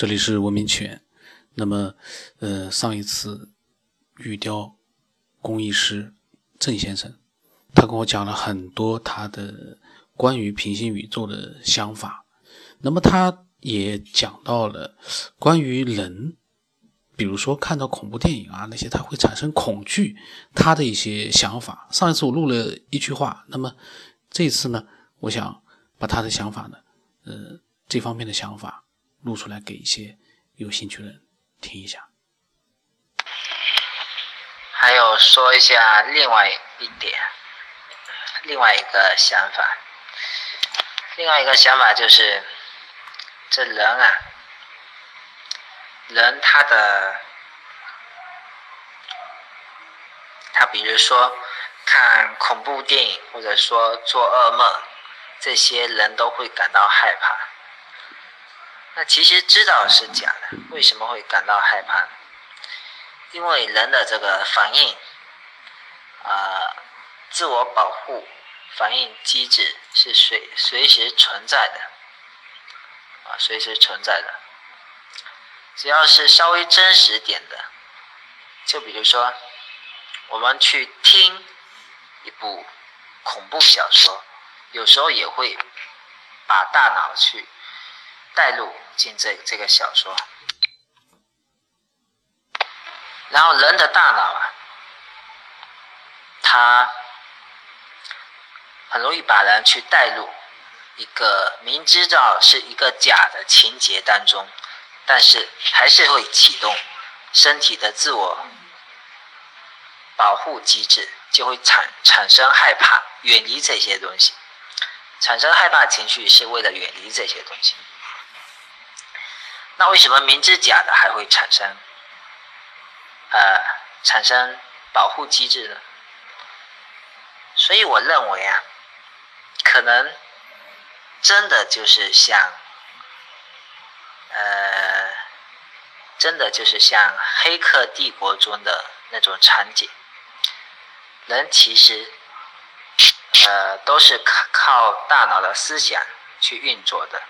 这里是文明起源。那么，呃，上一次玉雕工艺师郑先生，他跟我讲了很多他的关于平行宇宙的想法。那么，他也讲到了关于人，比如说看到恐怖电影啊那些，他会产生恐惧，他的一些想法。上一次我录了一句话，那么这次呢，我想把他的想法呢，呃，这方面的想法。录出来给一些有兴趣的人听一下。还有说一下另外一点，另外一个想法，另外一个想法就是，这人啊，人他的，他比如说看恐怖电影或者说做噩梦，这些人都会感到害怕。那其实知道是假的，为什么会感到害怕？因为人的这个反应，啊，自我保护反应机制是随随时存在的，啊，随时存在的。只要是稍微真实点的，就比如说，我们去听一部恐怖小说，有时候也会把大脑去。带入进这这个小说，然后人的大脑啊，他很容易把人去带入一个明知道是一个假的情节当中，但是还是会启动身体的自我保护机制，就会产产生害怕，远离这些东西，产生害怕情绪是为了远离这些东西。那为什么明知假的还会产生，呃，产生保护机制呢？所以我认为啊，可能真的就是像，呃，真的就是像《黑客帝国》中的那种场景，人其实，呃，都是靠靠大脑的思想去运作的。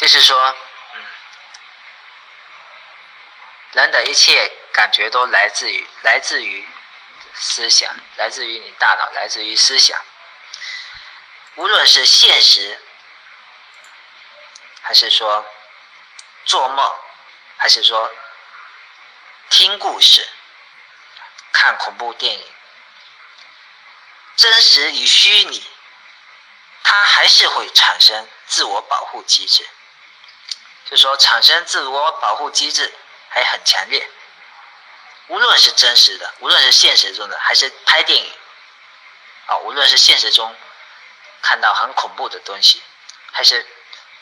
就是说，嗯，人的一切感觉都来自于来自于思想，来自于你大脑，来自于思想。无论是现实，还是说做梦，还是说听故事、看恐怖电影，真实与虚拟，它还是会产生自我保护机制。就说产生自我保护机制还很强烈，无论是真实的，无论是现实中的，还是拍电影，啊，无论是现实中看到很恐怖的东西，还是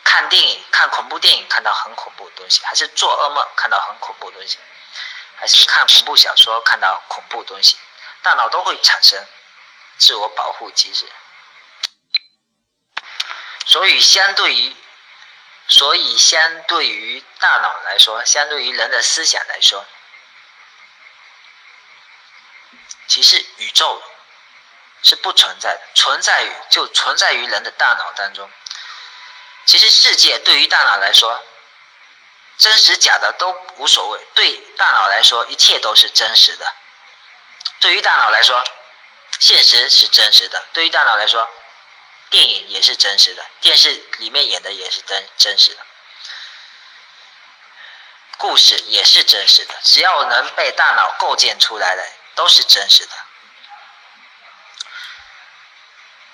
看电影看恐怖电影看到很恐怖的东西，还是做噩梦看到很恐怖的东西，还是看恐怖小说看到恐怖东西，大脑都会产生自我保护机制，所以相对于。所以，相对于大脑来说，相对于人的思想来说，其实宇宙是不存在的，存在于就存在于人的大脑当中。其实，世界对于大脑来说，真实假的都无所谓。对大脑来说，一切都是真实的。对于大脑来说，现实是真实的。对于大脑来说，电影也是真实的，电视里面演的也是真真实的，故事也是真实的，只要能被大脑构建出来的都是真实的，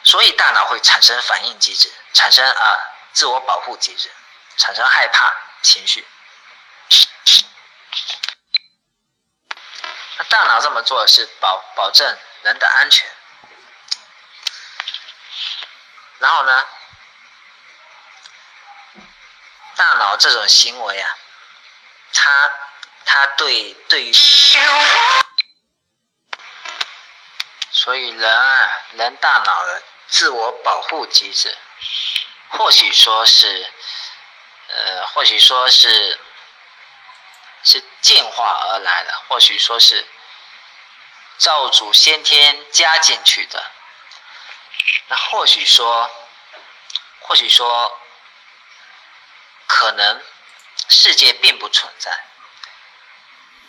所以大脑会产生反应机制，产生啊自我保护机制，产生害怕情绪。那大脑这么做是保保证人的安全。然后呢，大脑这种行为啊，它它对对于，所以人啊，人大脑的自我保护机制，或许说是，呃，或许说是是进化而来的，或许说是造主先天加进去的。那或许说，或许说，可能世界并不存在，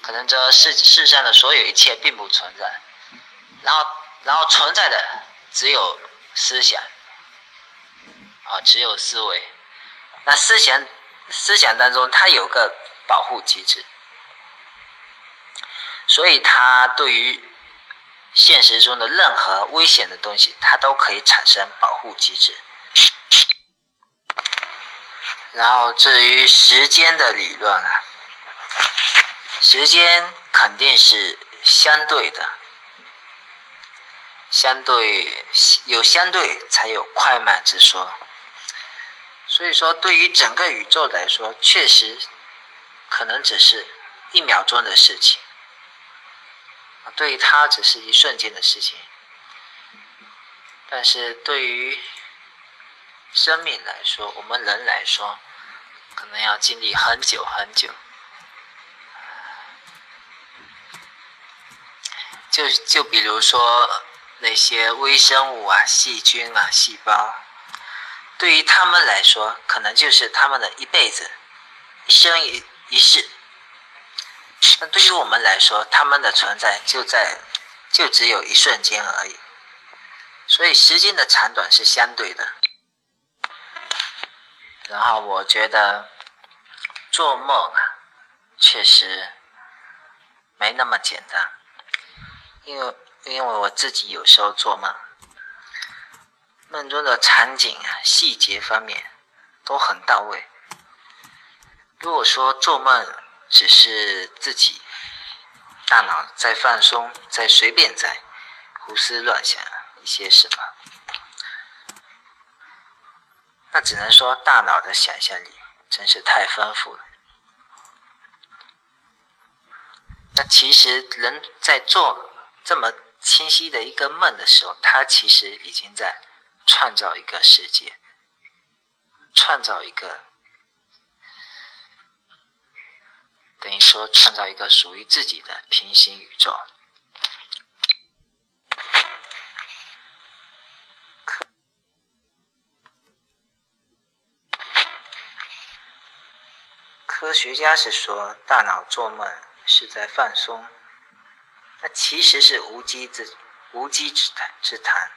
可能这世世上的所有一切并不存在，然后然后存在的只有思想，啊，只有思维。那思想思想当中，它有个保护机制，所以它对于现实中的任何危险的东西，它都可以产生保护机制。然后至于时间的理论啊，时间肯定是相对的，相对有相对才有快慢之说。所以说，对于整个宇宙来说，确实可能只是一秒钟的事情，对于它只是一瞬间的事情，但是对于生命来说，我们人来说，可能要经历很久很久。就就比如说那些微生物啊、细菌啊、细胞，对于他们来说，可能就是他们的一辈子、一生一一世。那对于我们来说，他们的存在就在就只有一瞬间而已。所以时间的长短是相对的。然后我觉得做梦啊，确实没那么简单，因为因为我自己有时候做梦，梦中的场景啊、细节方面都很到位。如果说做梦只是自己大脑在放松，在随便在胡思乱想一些什么。那只能说大脑的想象力真是太丰富了。那其实人在做这么清晰的一个梦的时候，他其实已经在创造一个世界，创造一个等于说创造一个属于自己的平行宇宙。科学家是说，大脑做梦是在放松，那其实是无稽之无稽之谈之谈。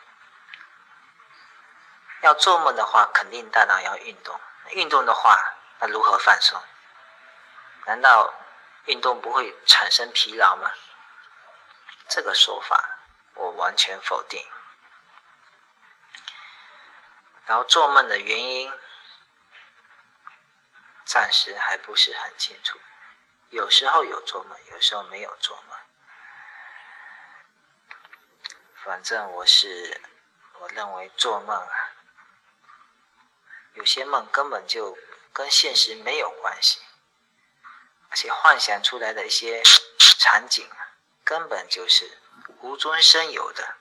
要做梦的话，肯定大脑要运动，运动的话，那如何放松？难道运动不会产生疲劳吗？这个说法我完全否定。然后做梦的原因。暂时还不是很清楚，有时候有做梦，有时候没有做梦。反正我是，我认为做梦啊，有些梦根本就跟现实没有关系，且幻想出来的一些场景，根本就是无中生有的。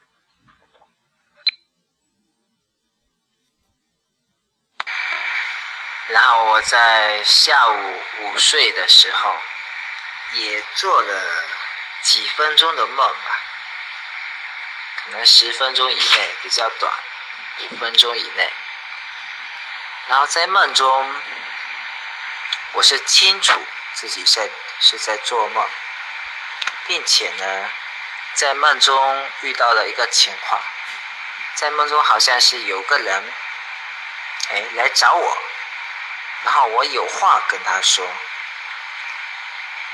然后我在下午午睡的时候，也做了几分钟的梦吧，可能十分钟以内比较短，五分钟以内。然后在梦中，我是清楚自己在是在做梦，并且呢，在梦中遇到了一个情况，在梦中好像是有个人，哎，来找我。然后我有话跟他说，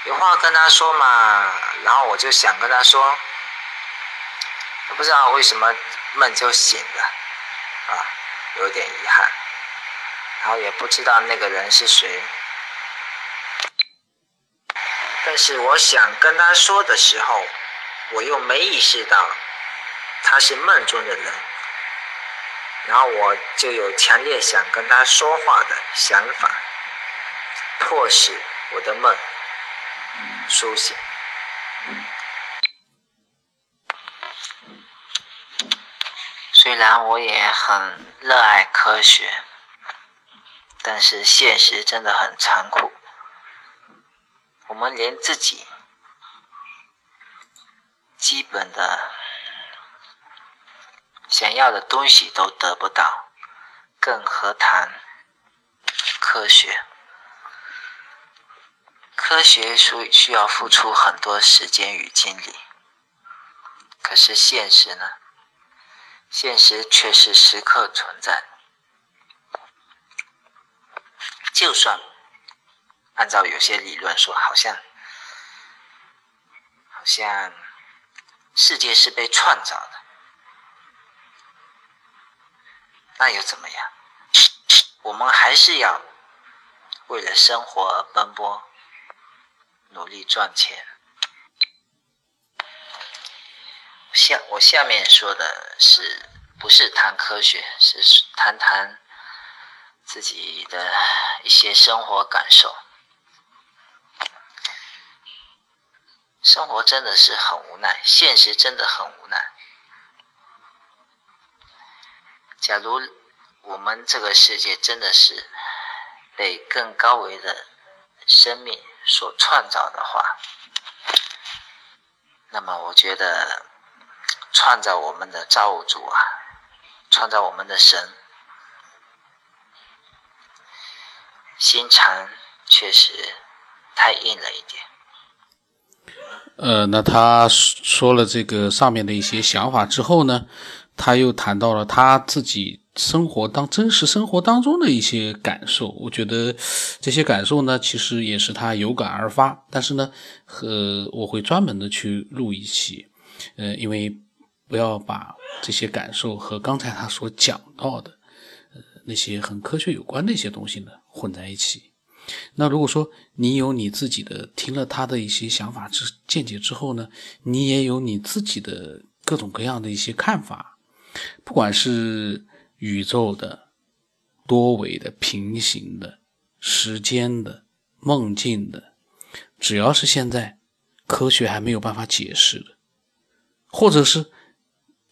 有话跟他说嘛，然后我就想跟他说，不知道为什么梦就醒了，啊，有点遗憾，然后也不知道那个人是谁，但是我想跟他说的时候，我又没意识到他是梦中的人。然后我就有强烈想跟他说话的想法，迫使我的梦苏醒。虽然我也很热爱科学，但是现实真的很残酷。我们连自己基本的。想要的东西都得不到，更何谈科学？科学需需要付出很多时间与精力，可是现实呢？现实却是时刻存在。就算按照有些理论说，好像好像世界是被创造的，那又怎么样？我们还是要为了生活而奔波，努力赚钱。下我下面说的是不是谈科学，是谈谈自己的一些生活感受。生活真的是很无奈，现实真的很无奈。假如我们这个世界真的是被更高维的生命所创造的话，那么我觉得创造我们的造物主啊，创造我们的神，心肠确实太硬了一点。呃，那他说了这个上面的一些想法之后呢，他又谈到了他自己生活当真实生活当中的一些感受。我觉得这些感受呢，其实也是他有感而发。但是呢，和我会专门的去录一期，呃，因为不要把这些感受和刚才他所讲到的呃那些很科学有关的一些东西呢混在一起。那如果说你有你自己的听了他的一些想法之见解之后呢，你也有你自己的各种各样的一些看法，不管是宇宙的、多维的、平行的、时间的、梦境的，只要是现在科学还没有办法解释的，或者是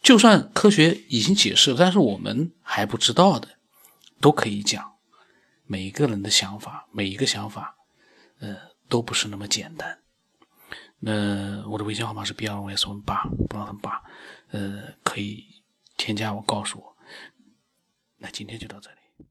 就算科学已经解释了，但是我们还不知道的，都可以讲。每一个人的想法，每一个想法，呃，都不是那么简单。那我的微信号码是 b 二 s 我们八，不让他们八，呃，可以添加我，告诉我。那今天就到这里。